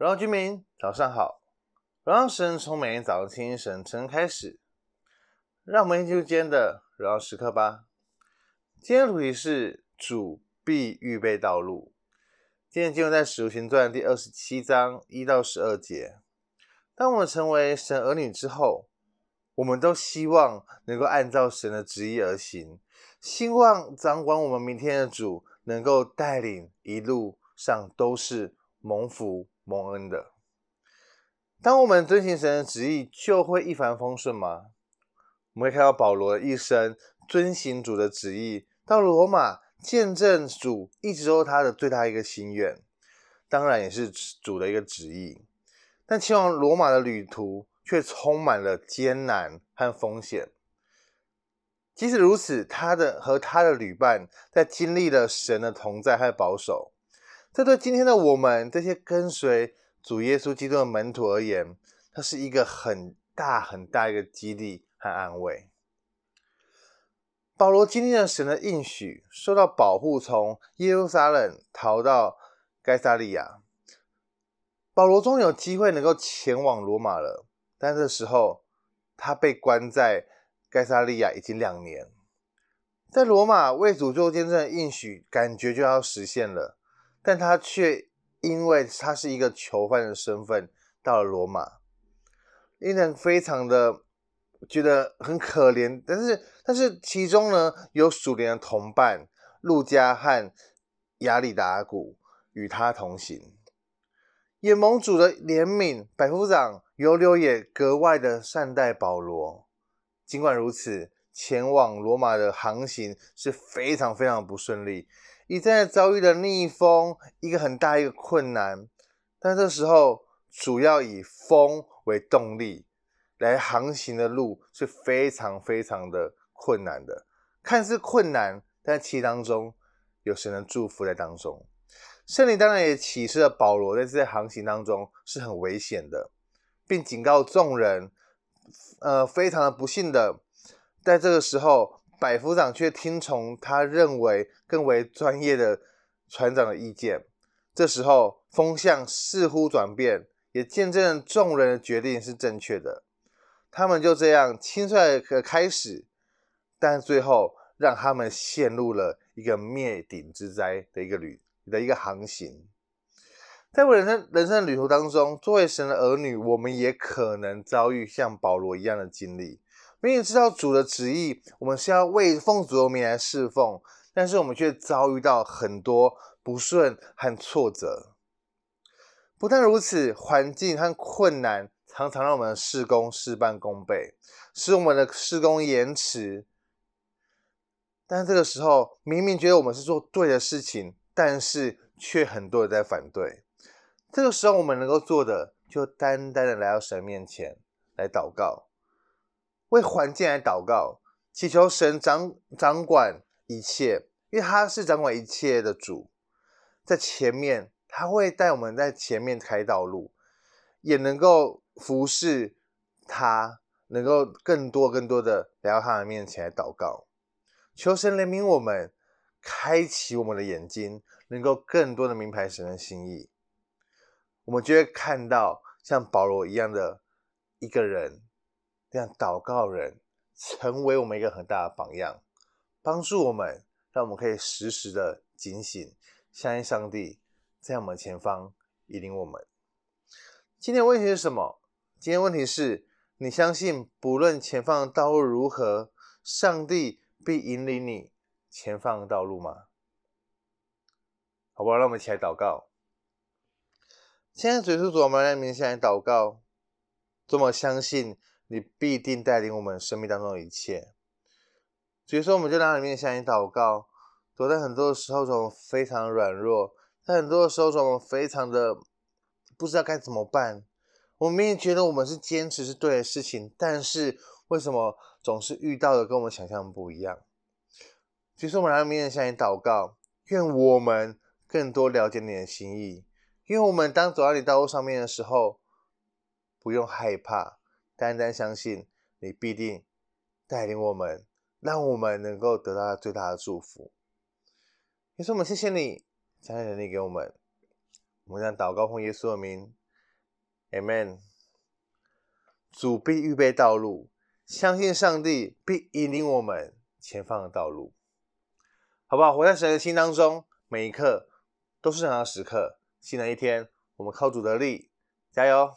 荣耀居民，早上好！荣耀神从每天早上清晨晨开始，让我们进入今天的荣耀时刻吧。今天的主题是主必预备道路。今天经文在使徒行传第二十七章一到十二节。当我们成为神儿女之后，我们都希望能够按照神的旨意而行，希望掌管我们明天的主能够带领一路上都是蒙福。蒙恩的，当我们遵行神的旨意，就会一帆风顺吗？我们会看到保罗的一生遵行主的旨意，到罗马见证主，一直都是他的最大一个心愿，当然也是主的一个旨意。但前往罗马的旅途却充满了艰难和风险。即使如此，他的和他的旅伴在经历了神的同在和保守。这对今天的我们这些跟随主耶稣基督的门徒而言，它是一个很大很大一个激励和安慰。保罗经历了神的应许，受到保护，从耶路撒冷逃到该撒利亚。保罗终于有机会能够前往罗马了，但这时候他被关在该撒利亚已经两年，在罗马为主做见证的应许，感觉就要实现了。但他却因为他是一个囚犯的身份到了罗马，令人非常的觉得很可怜。但是，但是其中呢，有属灵的同伴路加和亚里达古与他同行，也蒙主的怜悯，百夫长犹流也格外的善待保罗。尽管如此，前往罗马的航行是非常非常不顺利。一再遭遇了逆风，一个很大一个困难。但这时候，主要以风为动力来航行的路是非常非常的困难的。看似困难，但其当中有神的祝福在当中。圣灵当然也启示了保罗在这些航行当中是很危险的，并警告众人，呃，非常的不幸的，在这个时候。百夫长却听从他认为更为专业的船长的意见。这时候风向似乎转变，也见证了众人的决定是正确的。他们就这样轻率的开始，但最后让他们陷入了一个灭顶之灾的一个旅的一个航行。在我人生人生的旅途当中，作为神的儿女，我们也可能遭遇像保罗一样的经历。明明知道主的旨意，我们是要为奉主的名来侍奉，但是我们却遭遇到很多不顺和挫折。不但如此，环境和困难常常让我们的事工事半功倍，使我们的事工延迟。但这个时候，明明觉得我们是做对的事情，但是却很多人在反对。这个时候，我们能够做的，就单单的来到神面前来祷告。为环境来祷告，祈求神掌掌管一切，因为他是掌管一切的主，在前面他会带我们在前面开道路，也能够服侍他，能够更多更多的来到他的面前来祷告，求神怜悯我们，开启我们的眼睛，能够更多的明白神的心意，我们就会看到像保罗一样的一个人。让祷告人成为我们一个很大的榜样，帮助我们，让我们可以时时的警醒，相信上帝在我们前方引领我们。今天问题是什么？今天问题是你相信不论前方的道路如何，上帝必引领你前方的道路吗？好不好？让我们一起来祷告。现在，嘴出主，我们来面前来祷告，这么相信。你必定带领我们生命当中的一切，所以说，我们就让里面向你祷告。躲在很多的时候，我们非常软弱；在很多的时候，我们非常的不知道该怎么办。我们明明觉得我们是坚持是对的事情，但是为什么总是遇到的跟我们想象不一样？所以说，我们让里面向你祷告，愿我们更多了解你的心意，因为我们当走在你道路上面的时候，不用害怕。单单相信你必定带领我们，让我们能够得到最大的祝福。耶稣，我们谢谢你，将你的能力给我们。我们将祷告奉耶稣的名，Amen。主必预备道路，相信上帝必引领我们前方的道路，好不好？活在神的心当中，每一刻都是神的时刻。新的一天，我们靠主的力，加油！